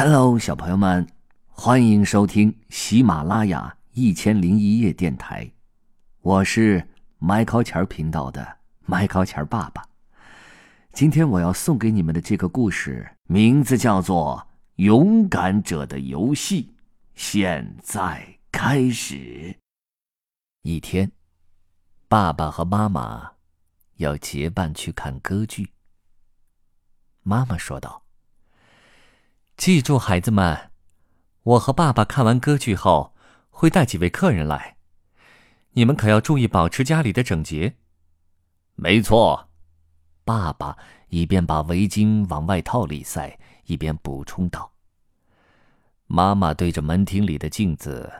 Hello，小朋友们，欢迎收听喜马拉雅一千零一夜电台，我是麦考钱频道的麦考钱爸爸。今天我要送给你们的这个故事，名字叫做《勇敢者的游戏》，现在开始。一天，爸爸和妈妈要结伴去看歌剧。妈妈说道。记住，孩子们，我和爸爸看完歌剧后会带几位客人来，你们可要注意保持家里的整洁。没错，爸爸一边把围巾往外套里塞，一边补充道。妈妈对着门厅里的镜子，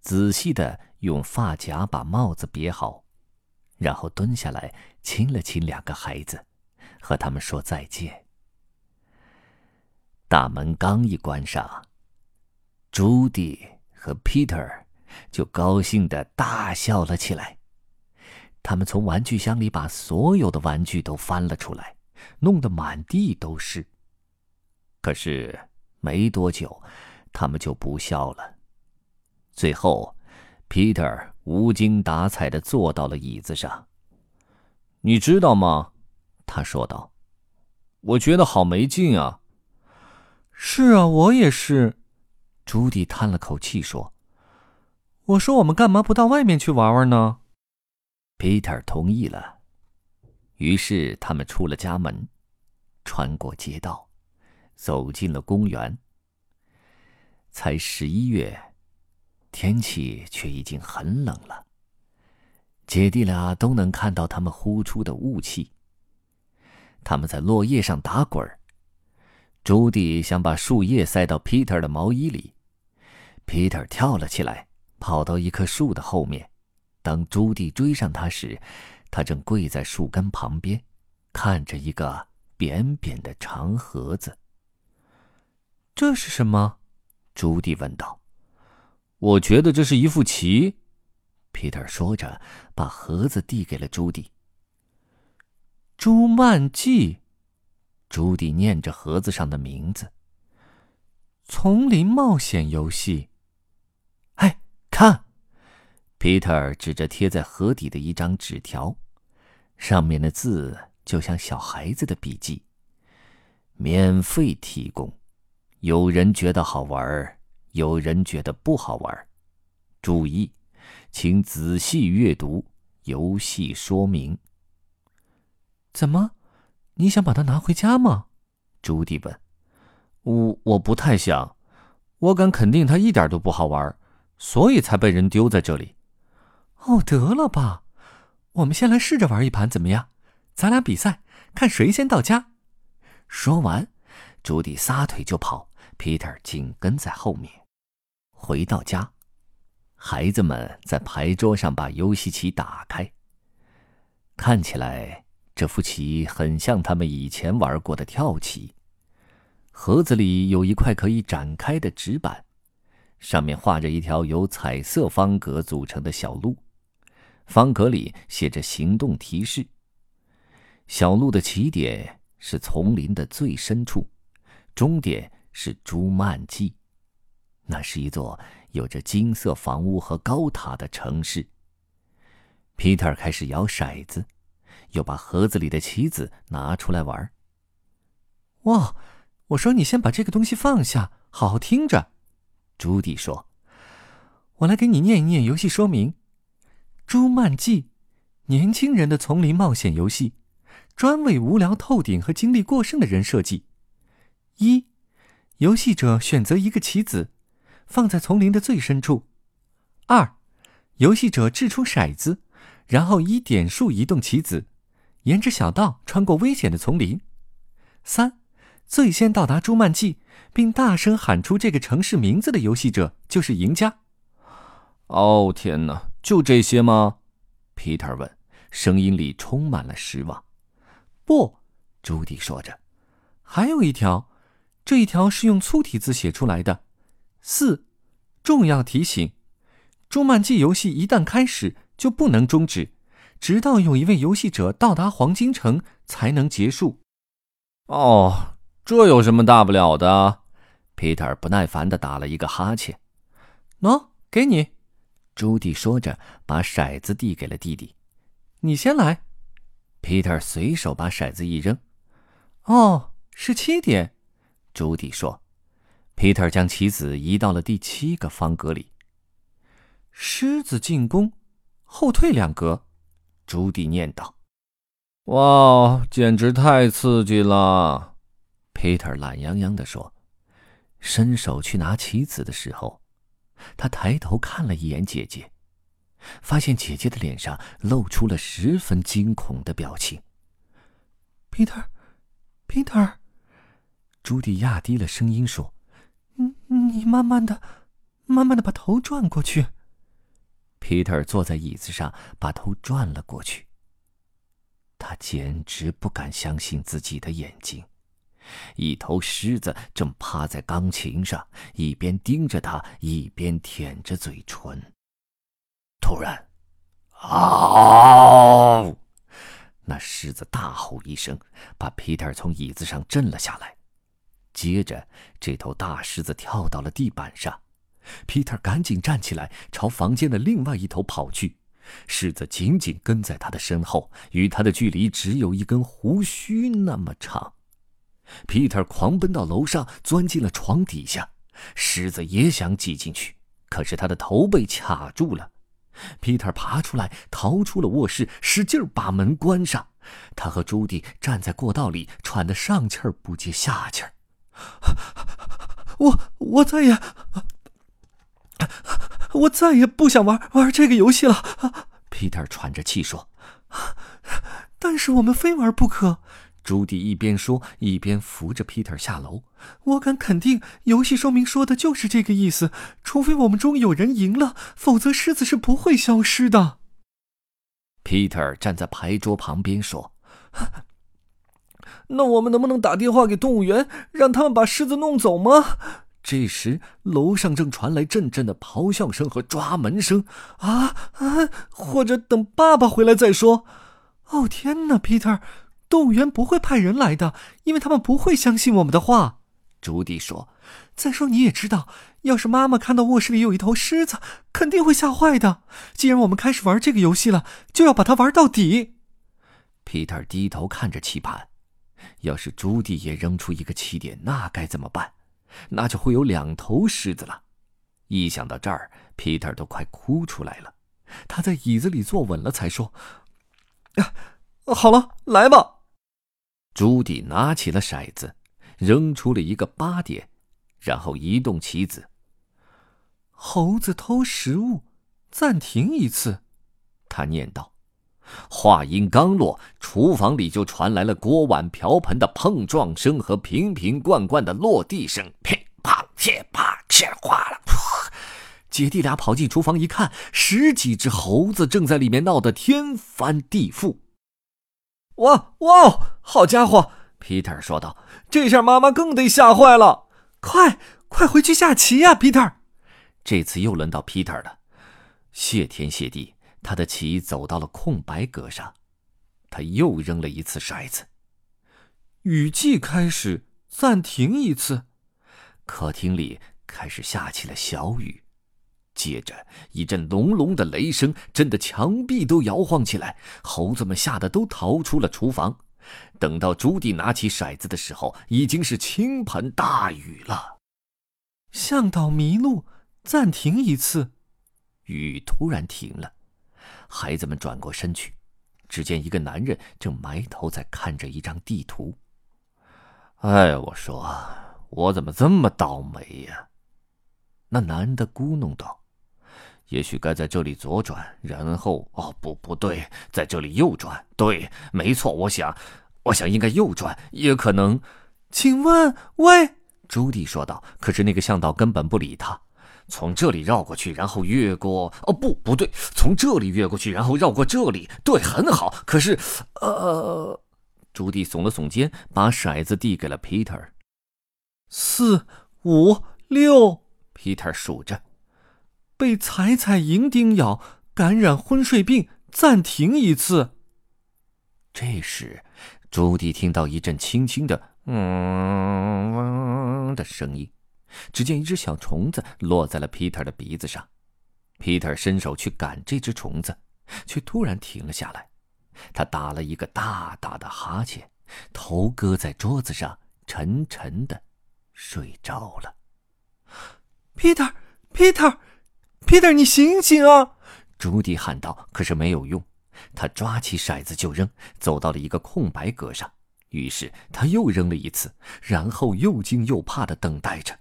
仔细的用发夹把帽子别好，然后蹲下来亲了亲两个孩子，和他们说再见。大门刚一关上，朱迪和 Peter 就高兴的大笑了起来。他们从玩具箱里把所有的玩具都翻了出来，弄得满地都是。可是没多久，他们就不笑了。最后，Peter 无精打采的坐到了椅子上。你知道吗？他说道：“我觉得好没劲啊。”是啊，我也是。朱迪叹了口气说：“我说，我们干嘛不到外面去玩玩呢？”Peter 同意了。于是他们出了家门，穿过街道，走进了公园。才十一月，天气却已经很冷了。姐弟俩都能看到他们呼出的雾气。他们在落叶上打滚儿。朱迪想把树叶塞到 Peter 的毛衣里，Peter 跳了起来，跑到一棵树的后面。当朱迪追上他时，他正跪在树根旁边，看着一个扁扁的长盒子。这是什么？朱迪问道。我觉得这是一副棋，Peter 说着，把盒子递给了朱迪。朱曼记。朱迪念着盒子上的名字。丛林冒险游戏。哎，看，Peter 指着贴在盒底的一张纸条，上面的字就像小孩子的笔记。免费提供，有人觉得好玩，有人觉得不好玩。注意，请仔细阅读游戏说明。怎么？你想把它拿回家吗？朱迪问。我我不太想，我敢肯定它一点都不好玩，所以才被人丢在这里。哦，得了吧，我们先来试着玩一盘怎么样？咱俩比赛，看谁先到家。说完，朱迪撒腿就跑，Peter 紧跟在后面。回到家，孩子们在牌桌上把游戏棋打开，看起来。这副棋很像他们以前玩过的跳棋。盒子里有一块可以展开的纸板，上面画着一条由彩色方格组成的小路，方格里写着行动提示。小路的起点是丛林的最深处，终点是朱曼季，那是一座有着金色房屋和高塔的城市。Peter 开始摇骰子。又把盒子里的棋子拿出来玩。哇！我说你先把这个东西放下，好好听着。朱迪说：“我来给你念一念游戏说明：《朱曼记》，年轻人的丛林冒险游戏，专为无聊透顶和精力过剩的人设计。一，游戏者选择一个棋子，放在丛林的最深处。二，游戏者掷出骰子，然后以点数移动棋子。”沿着小道穿过危险的丛林。三，最先到达朱曼记，并大声喊出这个城市名字的游戏者就是赢家。哦天哪，就这些吗？Peter 问，声音里充满了失望。不，朱迪说着，还有一条，这一条是用粗体字写出来的。四，重要提醒：朱曼记游戏一旦开始，就不能终止。直到有一位游戏者到达黄金城才能结束。哦，这有什么大不了的皮特不耐烦的打了一个哈欠。喏，给你。朱迪说着，把骰子递给了弟弟。你先来。皮特随手把骰子一扔。哦，是七点。朱迪说。皮特将棋子移到了第七个方格里。狮子进攻，后退两格。朱棣念道：“哇，简直太刺激了！” Peter 懒洋洋地说，伸手去拿棋子的时候。他抬头看了一眼姐姐，发现姐姐的脸上露出了十分惊恐的表情。Peter，Peter，朱迪压低了声音说：“你你慢慢的，慢慢的把头转过去。” Peter 坐在椅子上，把头转了过去。他简直不敢相信自己的眼睛。一头狮子正趴在钢琴上，一边盯着他，一边舔着嘴唇。突然，嗷！那狮子大吼一声，把皮特从椅子上震了下来。接着，这头大狮子跳到了地板上。皮特赶紧站起来，朝房间的另外一头跑去。狮子紧紧跟在他的身后，与他的距离只有一根胡须那么长。皮特狂奔到楼上，钻进了床底下。狮子也想挤进去，可是他的头被卡住了。皮特爬出来，逃出了卧室，使劲把门关上。他和朱迪站在过道里，喘得上气儿不接下气儿。我我再也，我再也不想玩玩这个游戏了。皮特喘着气说：“但是我们非玩不可。”朱迪一边说一边扶着 Peter 下楼。我敢肯定，游戏说明说的就是这个意思。除非我们中有人赢了，否则狮子是不会消失的。Peter 站在牌桌旁边说：“那我们能不能打电话给动物园，让他们把狮子弄走吗？”这时，楼上正传来阵阵的咆哮声和抓门声。啊啊！或者等爸爸回来再说。哦天哪，Peter！动物园不会派人来的，因为他们不会相信我们的话。”朱迪说。“再说你也知道，要是妈妈看到卧室里有一头狮子，肯定会吓坏的。既然我们开始玩这个游戏了，就要把它玩到底。” Peter 低头看着棋盘，要是朱迪也扔出一个起点，那该怎么办？那就会有两头狮子了。一想到这儿，Peter 都快哭出来了。他在椅子里坐稳了，才说：“好了，来吧。”朱迪拿起了骰子，扔出了一个八点，然后移动棋子。猴子偷食物，暂停一次，他念道。话音刚落，厨房里就传来了锅碗瓢盆的碰撞声和瓶瓶罐罐的落地声，噼啪噼啪，切哗啦！姐弟俩跑进厨房一看，十几只猴子正在里面闹得天翻地覆。哇哇！好家伙，Peter 说道：“这下妈妈更得吓坏了！快快回去下棋呀，Peter！” 这次又轮到 Peter 了。谢天谢地，他的棋走到了空白格上。他又扔了一次骰子。雨季开始，暂停一次。客厅里开始下起了小雨。接着一阵隆隆的雷声，震得墙壁都摇晃起来。猴子们吓得都逃出了厨房。等到朱迪拿起骰子的时候，已经是倾盆大雨了。向导迷路，暂停一次。雨突然停了，孩子们转过身去，只见一个男人正埋头在看着一张地图。哎，我说，我怎么这么倒霉呀？那男的咕哝道。也许该在这里左转，然后哦不不对，在这里右转。对，没错，我想，我想应该右转，也可能。请问，喂，朱迪说道。可是那个向导根本不理他。从这里绕过去，然后越过……哦不不对，从这里越过去，然后绕过这里。对，很好。可是，呃，朱迪耸了耸肩，把骰子递给了 Peter。四五六，Peter 数着。被彩彩蝇叮咬，感染昏睡病，暂停一次。这时，朱迪听到一阵轻轻的“嗯”的声音，只见一只小虫子落在了 Peter 的鼻子上。Peter 伸手去赶这只虫子，却突然停了下来。他打了一个大大的哈欠，头搁在桌子上，沉沉的睡着了。Peter，Peter，Peter，你醒醒啊！朱迪喊道。可是没有用，他抓起骰子就扔，走到了一个空白格上。于是他又扔了一次，然后又惊又怕的等待着。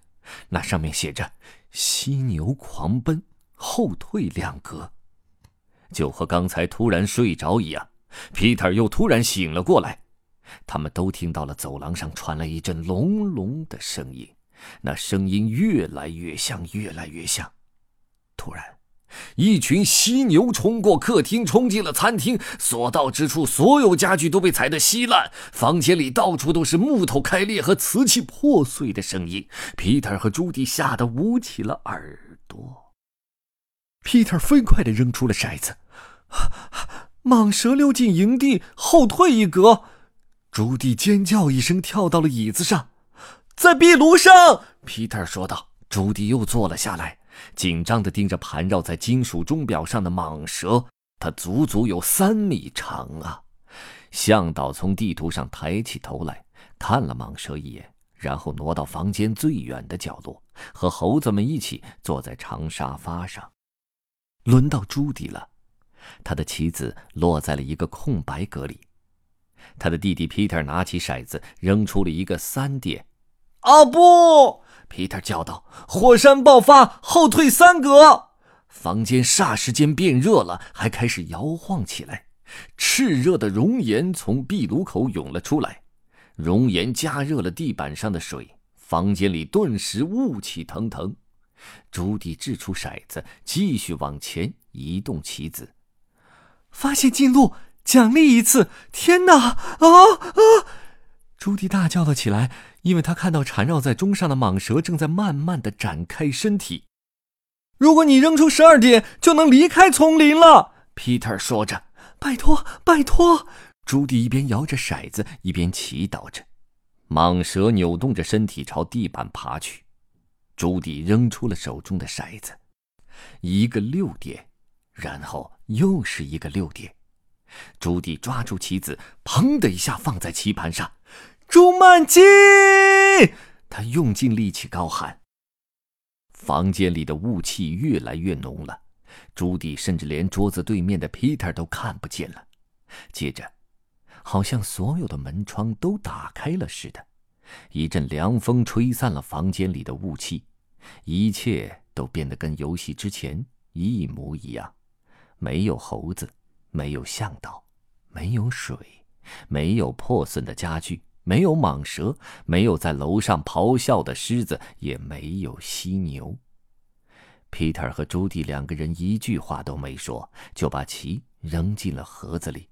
那上面写着“犀牛狂奔，后退两格”，就和刚才突然睡着一样。皮特又突然醒了过来，他们都听到了走廊上传来一阵隆隆的声音，那声音越来越像，越来越像。突然，一群犀牛冲过客厅，冲进了餐厅。所到之处，所有家具都被踩得稀烂，房间里到处都是木头开裂和瓷器破碎的声音。Peter 和朱迪吓得捂起了耳朵。Peter 飞快地扔出了骰子。蟒蛇溜进营地，后退一格。朱迪尖叫一声，跳到了椅子上，在壁炉上。皮特说道。朱迪又坐了下来，紧张地盯着盘绕在金属钟表上的蟒蛇。它足足有三米长啊！向导从地图上抬起头来看了蟒蛇一眼，然后挪到房间最远的角落，和猴子们一起坐在长沙发上。轮到朱迪了。他的棋子落在了一个空白格里，他的弟弟 Peter 拿起骰子扔出了一个三点。啊不！Peter 叫道：“火山爆发，后退三格！”房间霎时间变热了，还开始摇晃起来。炽热的熔岩从壁炉口涌了出来，熔岩加热了地板上的水，房间里顿时雾气腾腾。朱迪掷出骰子，继续往前移动棋子。发现进路，奖励一次！天哪！啊啊！朱迪大叫了起来，因为他看到缠绕在钟上的蟒蛇正在慢慢的展开身体。如果你扔出十二点，就能离开丛林了。Peter 说着：“拜托，拜托！”朱迪一边摇着骰子，一边祈祷着。蟒蛇扭动着身体朝地板爬去。朱迪扔出了手中的骰子，一个六点。然后又是一个六点，朱迪抓住棋子，砰的一下放在棋盘上。朱曼基，他用尽力气高喊。房间里的雾气越来越浓了，朱迪甚至连桌子对面的 Peter 都看不见了。接着，好像所有的门窗都打开了似的，一阵凉风吹散了房间里的雾气，一切都变得跟游戏之前一模一样。没有猴子，没有向导，没有水，没有破损的家具，没有蟒蛇，没有在楼上咆哮的狮子，也没有犀牛。Peter 和朱迪两个人一句话都没说，就把棋扔进了盒子里。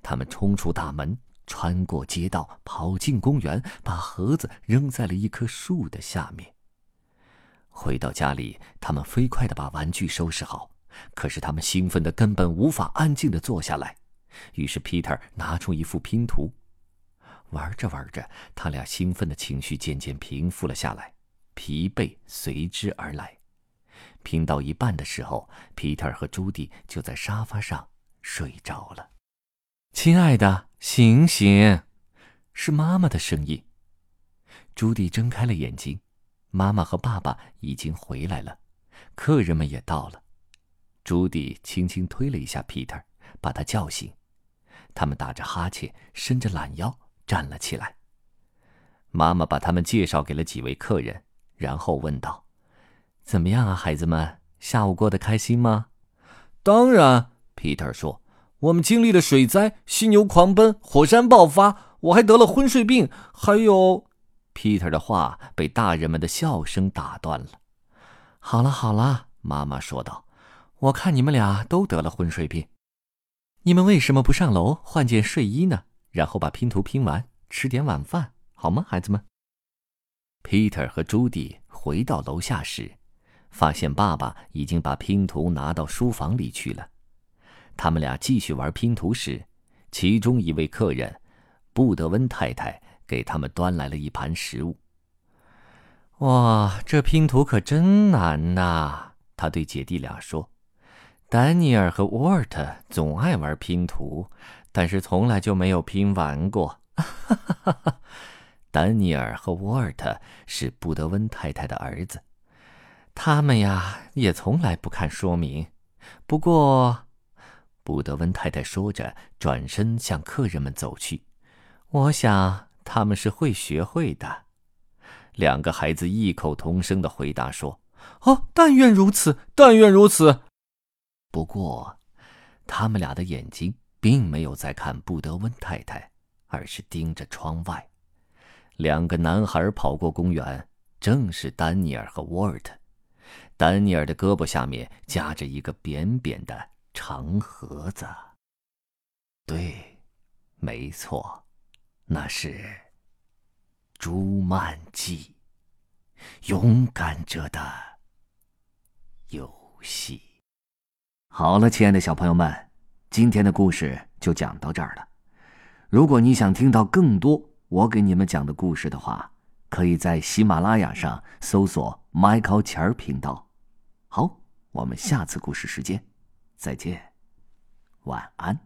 他们冲出大门，穿过街道，跑进公园，把盒子扔在了一棵树的下面。回到家里，他们飞快地把玩具收拾好。可是他们兴奋的根本无法安静的坐下来，于是 Peter 拿出一副拼图，玩着玩着，他俩兴奋的情绪渐渐平复了下来，疲惫随之而来。拼到一半的时候皮特和朱迪就在沙发上睡着了。亲爱的，醒醒！是妈妈的声音。朱迪睁开了眼睛，妈妈和爸爸已经回来了，客人们也到了。朱迪轻轻推了一下皮特把他叫醒。他们打着哈欠，伸着懒腰站了起来。妈妈把他们介绍给了几位客人，然后问道：“怎么样啊，孩子们？下午过得开心吗？”“当然。”Peter 说，“我们经历了水灾、犀牛狂奔、火山爆发，我还得了昏睡病，还有……” Peter 的话被大人们的笑声打断了。“好了好了。”妈妈说道。我看你们俩都得了昏睡病，你们为什么不上楼换件睡衣呢？然后把拼图拼完，吃点晚饭，好吗，孩子们？Peter 和朱迪回到楼下时，发现爸爸已经把拼图拿到书房里去了。他们俩继续玩拼图时，其中一位客人，布德温太太给他们端来了一盘食物。哇，这拼图可真难呐！他对姐弟俩说：“丹尼尔和沃尔特总爱玩拼图，但是从来就没有拼完过。”哈哈哈哈丹尼尔和沃尔特是布德温太太的儿子，他们呀也从来不看说明。不过，布德温太太说着，转身向客人们走去。我想他们是会学会的。两个孩子异口同声的回答说：“哦，但愿如此，但愿如此。”不过，他们俩的眼睛并没有在看布德温太太，而是盯着窗外。两个男孩跑过公园，正是丹尼尔和沃尔特。丹尼尔的胳膊下面夹着一个扁扁的长盒子。对，没错，那是朱曼记，勇敢者的游戏。好了，亲爱的小朋友们，今天的故事就讲到这儿了。如果你想听到更多我给你们讲的故事的话，可以在喜马拉雅上搜索 “Michael 钱儿频道”。好，我们下次故事时间再见，晚安。